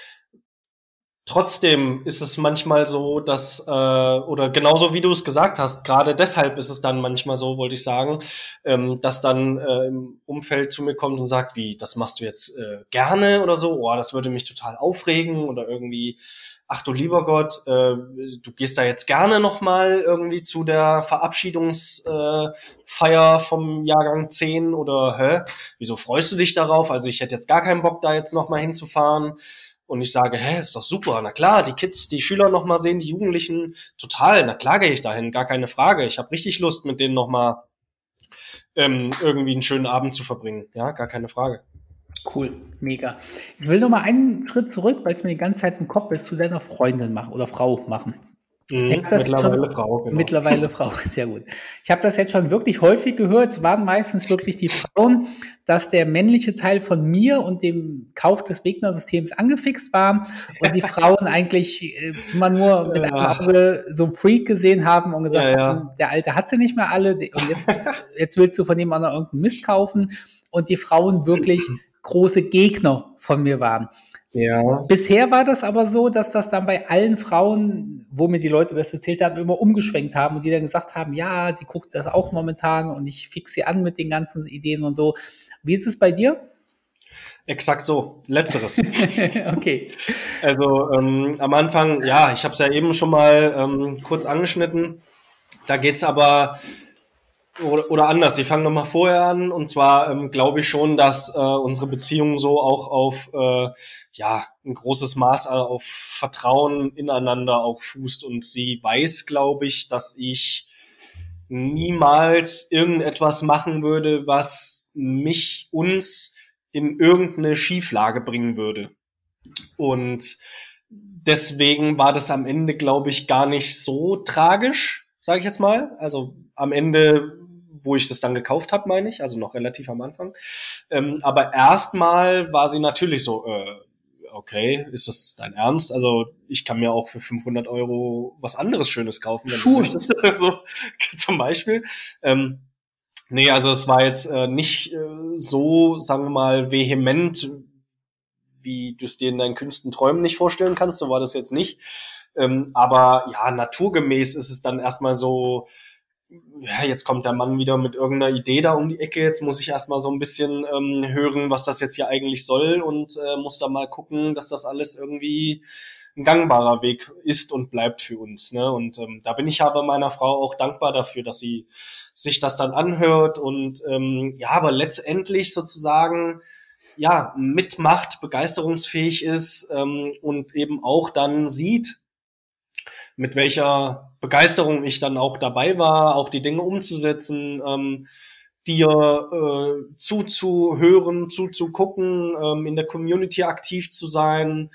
Trotzdem ist es manchmal so, dass, äh, oder genauso wie du es gesagt hast, gerade deshalb ist es dann manchmal so, wollte ich sagen, ähm, dass dann äh, im Umfeld zu mir kommt und sagt, wie, das machst du jetzt äh, gerne oder so, oh, das würde mich total aufregen oder irgendwie, ach du lieber Gott, äh, du gehst da jetzt gerne nochmal irgendwie zu der Verabschiedungsfeier äh, vom Jahrgang 10 oder hä, wieso freust du dich darauf? Also ich hätte jetzt gar keinen Bock, da jetzt nochmal hinzufahren. Und ich sage, hä, ist doch super, na klar, die Kids, die Schüler nochmal sehen, die Jugendlichen, total, na klar gehe ich dahin, gar keine Frage. Ich habe richtig Lust, mit denen nochmal ähm, irgendwie einen schönen Abend zu verbringen. Ja, gar keine Frage. Cool, mega. Ich will noch mal einen Schritt zurück, weil es mir die ganze Zeit im Kopf ist, zu deiner Freundin machen oder Frau machen. Mhm, mittlerweile schon, Frau. Genau. Mittlerweile Frau, [laughs] sehr gut. Ich habe das jetzt schon wirklich häufig gehört. Es waren meistens wirklich die Frauen, dass der männliche Teil von mir und dem Kauf des Wegner-Systems angefixt war und die Frauen [laughs] eigentlich äh, immer nur mit einem Auge so ein Freak gesehen haben und gesagt ja, ja. haben, der Alte hat sie nicht mehr alle und jetzt, [laughs] jetzt willst du von dem anderen irgendeinen Mist kaufen und die Frauen wirklich [clears throat] große Gegner von mir waren. Ja. Bisher war das aber so, dass das dann bei allen Frauen, wo mir die Leute das erzählt haben, immer umgeschwenkt haben und die dann gesagt haben, ja, sie guckt das auch momentan und ich fix sie an mit den ganzen Ideen und so. Wie ist es bei dir? Exakt so, letzteres. [laughs] okay. Also ähm, am Anfang, ja, ich habe es ja eben schon mal ähm, kurz angeschnitten. Da geht's aber oder, oder anders, ich fange nochmal vorher an. Und zwar ähm, glaube ich schon, dass äh, unsere Beziehung so auch auf äh, ja ein großes Maß auf Vertrauen ineinander auch fußt. Und sie weiß, glaube ich, dass ich niemals irgendetwas machen würde, was mich uns in irgendeine Schieflage bringen würde. Und deswegen war das am Ende, glaube ich, gar nicht so tragisch, sage ich jetzt mal. Also am Ende wo ich das dann gekauft habe, meine ich, also noch relativ am Anfang. Ähm, aber erstmal war sie natürlich so, äh, okay, ist das dein Ernst? Also ich kann mir auch für 500 Euro was anderes Schönes kaufen, wenn Schuhe. du [laughs] so, zum Beispiel. Ähm, nee, also es war jetzt äh, nicht äh, so, sagen wir mal, vehement, wie du es dir in deinen kühnsten Träumen nicht vorstellen kannst. So war das jetzt nicht. Ähm, aber ja, naturgemäß ist es dann erstmal so, ja, jetzt kommt der Mann wieder mit irgendeiner Idee da um die Ecke. Jetzt muss ich erstmal so ein bisschen ähm, hören, was das jetzt hier eigentlich soll und äh, muss da mal gucken, dass das alles irgendwie ein gangbarer Weg ist und bleibt für uns. Ne? Und ähm, da bin ich aber meiner Frau auch dankbar dafür, dass sie sich das dann anhört und ähm, ja, aber letztendlich sozusagen ja mitmacht, begeisterungsfähig ist ähm, und eben auch dann sieht, mit welcher Begeisterung ich dann auch dabei war, auch die Dinge umzusetzen, ähm, dir äh, zuzuhören, zuzugucken, ähm, in der Community aktiv zu sein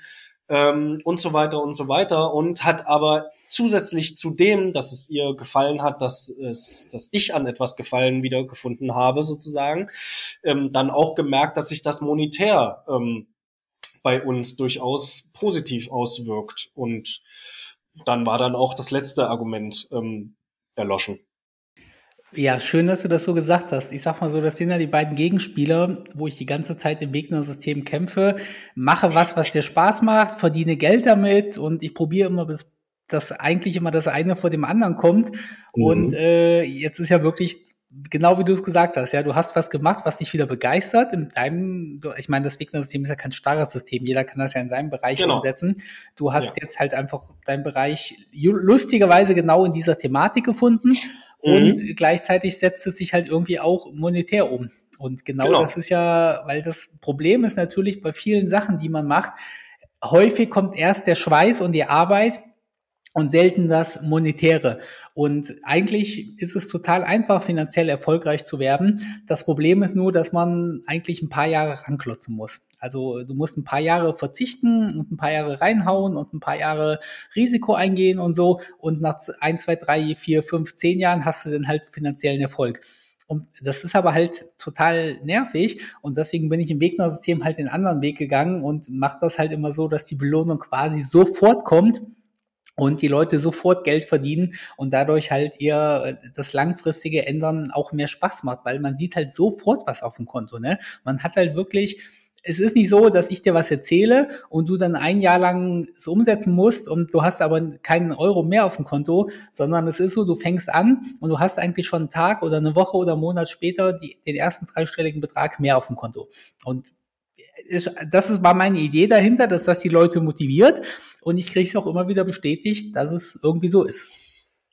ähm, und so weiter und so weiter und hat aber zusätzlich zu dem, dass es ihr gefallen hat, dass es, dass ich an etwas Gefallen wiedergefunden habe sozusagen, ähm, dann auch gemerkt, dass sich das monetär ähm, bei uns durchaus positiv auswirkt und dann war dann auch das letzte Argument ähm, erloschen. Ja, schön, dass du das so gesagt hast. Ich sag mal so, das sind ja die beiden Gegenspieler, wo ich die ganze Zeit im Gegnersystem kämpfe. Mache was, was dir Spaß macht, verdiene Geld damit und ich probiere immer, bis dass eigentlich immer das eine vor dem anderen kommt. Mhm. Und äh, jetzt ist ja wirklich genau wie du es gesagt hast, ja, du hast was gemacht, was dich wieder begeistert. In deinem, ich meine, das Wegner-System ist ja kein starres System, jeder kann das ja in seinem Bereich genau. umsetzen. Du hast ja. jetzt halt einfach deinen Bereich lustigerweise genau in dieser Thematik gefunden mhm. und gleichzeitig setzt es sich halt irgendwie auch monetär um. Und genau, genau das ist ja, weil das Problem ist natürlich bei vielen Sachen, die man macht, häufig kommt erst der Schweiß und die Arbeit und selten das Monetäre. Und eigentlich ist es total einfach, finanziell erfolgreich zu werden. Das Problem ist nur, dass man eigentlich ein paar Jahre ranklotzen muss. Also du musst ein paar Jahre verzichten und ein paar Jahre reinhauen und ein paar Jahre Risiko eingehen und so. Und nach ein, zwei, drei, vier, fünf, zehn Jahren hast du dann halt finanziellen Erfolg. Und das ist aber halt total nervig und deswegen bin ich im Wegner-System halt den anderen Weg gegangen und mache das halt immer so, dass die Belohnung quasi sofort kommt und die Leute sofort Geld verdienen und dadurch halt ihr das langfristige Ändern auch mehr Spaß macht, weil man sieht halt sofort was auf dem Konto. Ne? Man hat halt wirklich es ist nicht so, dass ich dir was erzähle und du dann ein Jahr lang es umsetzen musst und du hast aber keinen Euro mehr auf dem Konto, sondern es ist so, du fängst an und du hast eigentlich schon einen Tag oder eine Woche oder einen Monat später die, den ersten dreistelligen Betrag mehr auf dem Konto. Und ist, das war meine Idee dahinter, dass das die Leute motiviert und ich kriege es auch immer wieder bestätigt, dass es irgendwie so ist.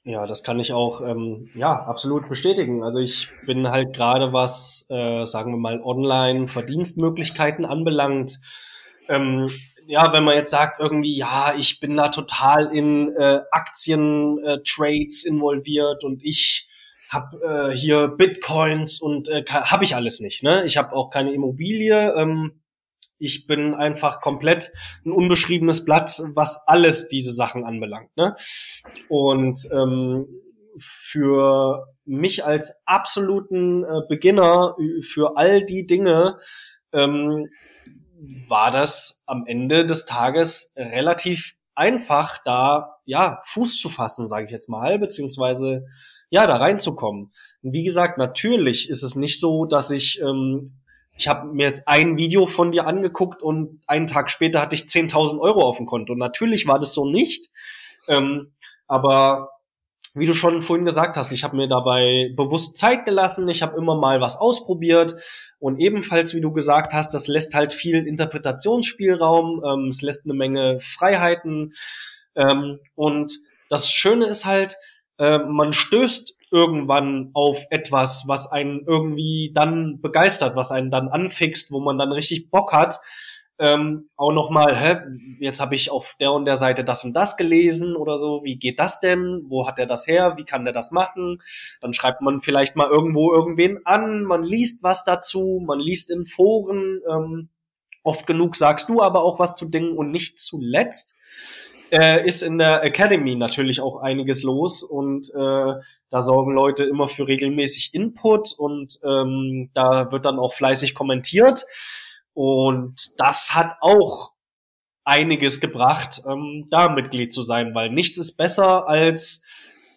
Ja, das kann ich auch ähm, ja absolut bestätigen. Also ich bin halt gerade was, äh, sagen wir mal, Online-Verdienstmöglichkeiten anbelangt. Ähm, ja, wenn man jetzt sagt irgendwie, ja, ich bin da total in äh, Aktien-Trades äh, involviert und ich habe äh, hier Bitcoins und äh, habe ich alles nicht. Ne? Ich habe auch keine Immobilie. Ähm, ich bin einfach komplett ein unbeschriebenes Blatt, was alles diese Sachen anbelangt. Ne? Und ähm, für mich als absoluten äh, Beginner für all die Dinge ähm, war das am Ende des Tages relativ einfach, da ja Fuß zu fassen, sage ich jetzt mal, beziehungsweise ja da reinzukommen. Wie gesagt, natürlich ist es nicht so, dass ich ähm, ich habe mir jetzt ein Video von dir angeguckt und einen Tag später hatte ich 10.000 Euro auf dem Konto. Natürlich war das so nicht, ähm, aber wie du schon vorhin gesagt hast, ich habe mir dabei bewusst Zeit gelassen, ich habe immer mal was ausprobiert und ebenfalls, wie du gesagt hast, das lässt halt viel Interpretationsspielraum, ähm, es lässt eine Menge Freiheiten ähm, und das Schöne ist halt, äh, man stößt irgendwann auf etwas, was einen irgendwie dann begeistert, was einen dann anfixt, wo man dann richtig Bock hat, ähm, auch nochmal, hä, jetzt habe ich auf der und der Seite das und das gelesen oder so, wie geht das denn? Wo hat er das her? Wie kann der das machen? Dann schreibt man vielleicht mal irgendwo irgendwen an, man liest was dazu, man liest in Foren, ähm, oft genug sagst du aber auch was zu Dingen und nicht zuletzt äh, ist in der Academy natürlich auch einiges los und äh, da sorgen Leute immer für regelmäßig Input und ähm, da wird dann auch fleißig kommentiert. Und das hat auch einiges gebracht, ähm, da Mitglied zu sein, weil nichts ist besser als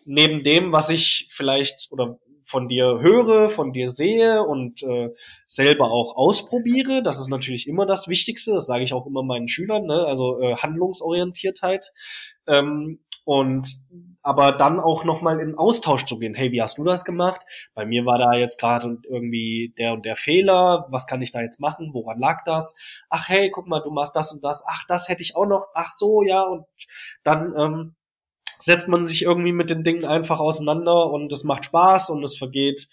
neben dem, was ich vielleicht oder von dir höre, von dir sehe und äh, selber auch ausprobiere. Das ist natürlich immer das Wichtigste. Das sage ich auch immer meinen Schülern. Ne? Also äh, Handlungsorientiertheit. Ähm, und aber dann auch nochmal in Austausch zu gehen. Hey, wie hast du das gemacht? Bei mir war da jetzt gerade irgendwie der und der Fehler. Was kann ich da jetzt machen? Woran lag das? Ach hey, guck mal, du machst das und das. Ach, das hätte ich auch noch. Ach so, ja. Und dann ähm, setzt man sich irgendwie mit den Dingen einfach auseinander und es macht Spaß und es vergeht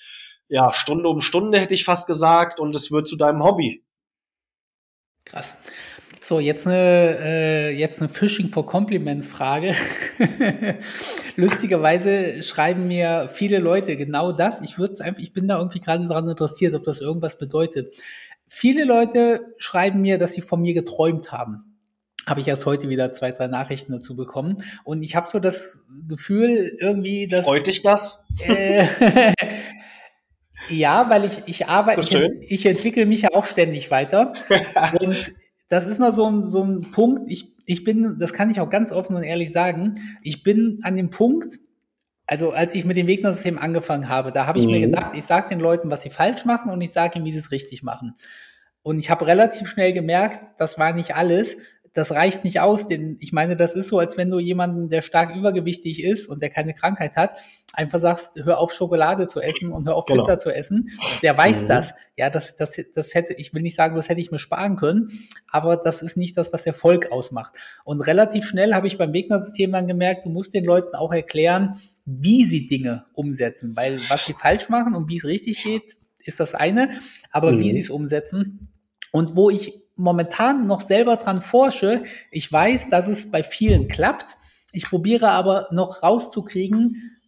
ja Stunde um Stunde hätte ich fast gesagt und es wird zu deinem Hobby. Krass. So, jetzt eine, äh, jetzt eine Phishing for Compliments Frage. [laughs] Lustigerweise schreiben mir viele Leute genau das. Ich würde einfach, ich bin da irgendwie gerade daran interessiert, ob das irgendwas bedeutet. Viele Leute schreiben mir, dass sie von mir geträumt haben. Habe ich erst heute wieder zwei, drei Nachrichten dazu bekommen. Und ich habe so das Gefühl, irgendwie, dass. Freut dich das? Äh, [laughs] ja, weil ich, ich arbeite, so ich, ich entwickle mich ja auch ständig weiter. [laughs] und das ist noch so ein, so ein Punkt, ich, ich bin, das kann ich auch ganz offen und ehrlich sagen, ich bin an dem Punkt, also als ich mit dem Wegner-System angefangen habe, da habe ich mhm. mir gedacht, ich sage den Leuten, was sie falsch machen und ich sage ihnen, wie sie es richtig machen. Und ich habe relativ schnell gemerkt, das war nicht alles das reicht nicht aus. Denn ich meine, das ist so, als wenn du jemanden, der stark übergewichtig ist und der keine Krankheit hat, einfach sagst, hör auf Schokolade zu essen und hör auf genau. Pizza zu essen. Der weiß mhm. das. Ja, das, das, das hätte, ich will nicht sagen, das hätte ich mir sparen können, aber das ist nicht das, was Erfolg ausmacht. Und relativ schnell habe ich beim Wegner-System dann gemerkt, du musst den Leuten auch erklären, wie sie Dinge umsetzen, weil was sie falsch machen und wie es richtig geht, ist das eine, aber mhm. wie sie es umsetzen und wo ich momentan noch selber dran forsche. Ich weiß, dass es bei vielen klappt. Ich probiere aber noch rauszukriegen,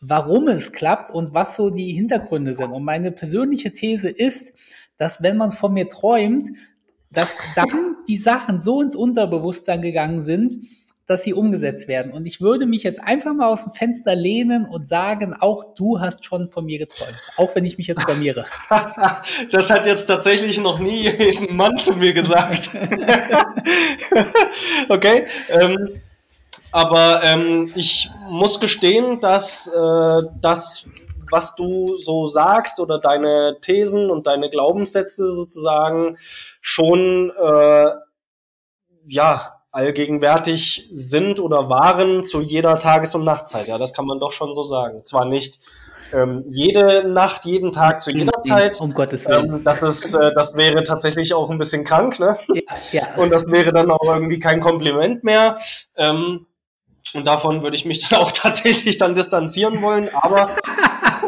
warum es klappt und was so die Hintergründe sind. Und meine persönliche These ist, dass wenn man von mir träumt, dass dann die Sachen so ins Unterbewusstsein gegangen sind, dass sie umgesetzt werden. Und ich würde mich jetzt einfach mal aus dem Fenster lehnen und sagen, auch du hast schon von mir geträumt, auch wenn ich mich jetzt blamiere. [laughs] das hat jetzt tatsächlich noch nie ein Mann zu mir gesagt. [laughs] okay. Ähm, aber ähm, ich muss gestehen, dass äh, das, was du so sagst oder deine Thesen und deine Glaubenssätze sozusagen schon äh, ja allgegenwärtig sind oder waren zu jeder Tages- und Nachtzeit. Ja, das kann man doch schon so sagen. Zwar nicht ähm, jede Nacht, jeden Tag zu jeder Zeit. Um Gottes Willen. Ähm, das, ist, äh, das wäre tatsächlich auch ein bisschen krank, ne? Ja, ja. [laughs] Und das wäre dann auch irgendwie kein Kompliment mehr. Ähm, und davon würde ich mich dann auch [laughs] tatsächlich dann distanzieren wollen. Aber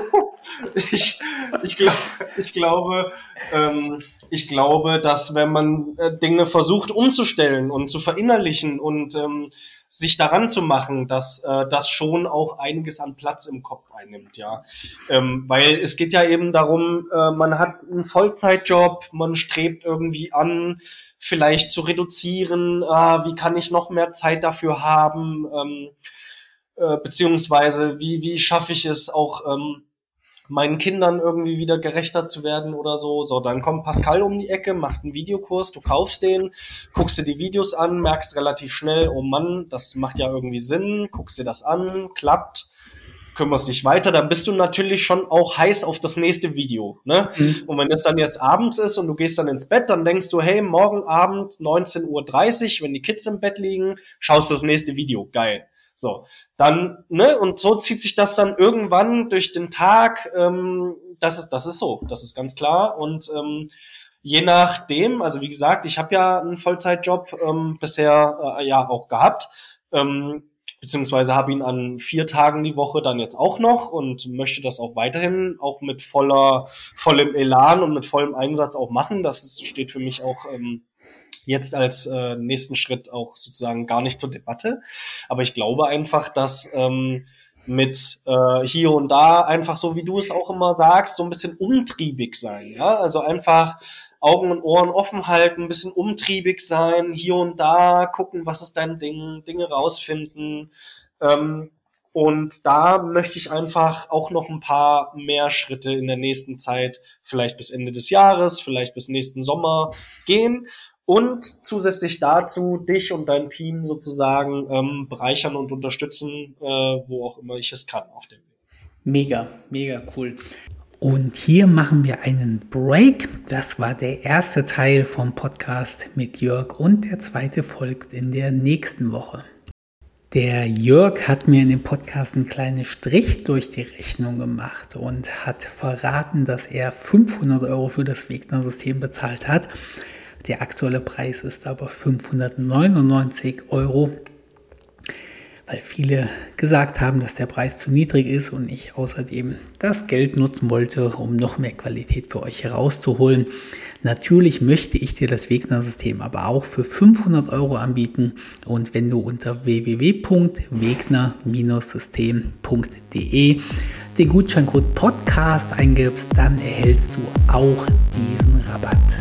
[laughs] ich, ich, glaub, ich glaube, ähm, ich glaube, dass wenn man äh, Dinge versucht umzustellen und zu verinnerlichen und ähm, sich daran zu machen, dass äh, das schon auch einiges an Platz im Kopf einnimmt, ja. Ähm, weil es geht ja eben darum, äh, man hat einen Vollzeitjob, man strebt irgendwie an, vielleicht zu reduzieren, äh, wie kann ich noch mehr Zeit dafür haben, ähm, äh, beziehungsweise wie, wie schaffe ich es auch, ähm, meinen Kindern irgendwie wieder gerechter zu werden oder so. So, dann kommt Pascal um die Ecke, macht einen Videokurs, du kaufst den, guckst dir die Videos an, merkst relativ schnell, oh Mann, das macht ja irgendwie Sinn, guckst dir das an, klappt, kümmerst dich weiter, dann bist du natürlich schon auch heiß auf das nächste Video. Ne? Mhm. Und wenn es dann jetzt abends ist und du gehst dann ins Bett, dann denkst du, hey, morgen Abend 19.30 Uhr, wenn die Kids im Bett liegen, schaust du das nächste Video. Geil. So, dann, ne, und so zieht sich das dann irgendwann durch den Tag. Ähm, das ist, das ist so, das ist ganz klar. Und ähm, je nachdem, also wie gesagt, ich habe ja einen Vollzeitjob ähm, bisher äh, ja auch gehabt, ähm, beziehungsweise habe ihn an vier Tagen die Woche dann jetzt auch noch und möchte das auch weiterhin auch mit voller vollem Elan und mit vollem Einsatz auch machen. Das ist, steht für mich auch ähm, jetzt als äh, nächsten Schritt auch sozusagen gar nicht zur Debatte. Aber ich glaube einfach, dass ähm, mit äh, hier und da einfach so, wie du es auch immer sagst, so ein bisschen umtriebig sein. Ja? Also einfach Augen und Ohren offen halten, ein bisschen umtriebig sein, hier und da gucken, was ist dein Ding, Dinge rausfinden. Ähm, und da möchte ich einfach auch noch ein paar mehr Schritte in der nächsten Zeit, vielleicht bis Ende des Jahres, vielleicht bis nächsten Sommer gehen und zusätzlich dazu dich und dein Team sozusagen ähm, bereichern und unterstützen, äh, wo auch immer ich es kann auf dem Weg. Mega, mega cool. Und hier machen wir einen Break. Das war der erste Teil vom Podcast mit Jörg und der zweite folgt in der nächsten Woche. Der Jörg hat mir in dem Podcast einen kleinen Strich durch die Rechnung gemacht und hat verraten, dass er 500 Euro für das Wegner-System bezahlt hat. Der aktuelle Preis ist aber 599 Euro, weil viele gesagt haben, dass der Preis zu niedrig ist und ich außerdem das Geld nutzen wollte, um noch mehr Qualität für euch herauszuholen. Natürlich möchte ich dir das Wegner-System aber auch für 500 Euro anbieten und wenn du unter www.wegner-system.de den Gutscheincode Podcast eingibst, dann erhältst du auch diesen Rabatt.